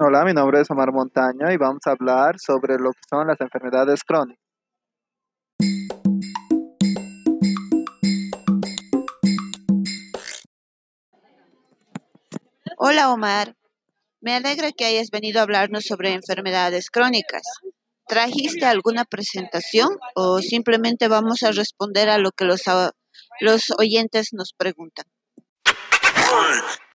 Hola, mi nombre es Omar Montaño y vamos a hablar sobre lo que son las enfermedades crónicas. Hola Omar, me alegra que hayas venido a hablarnos sobre enfermedades crónicas. ¿Trajiste alguna presentación o simplemente vamos a responder a lo que los, los oyentes nos preguntan?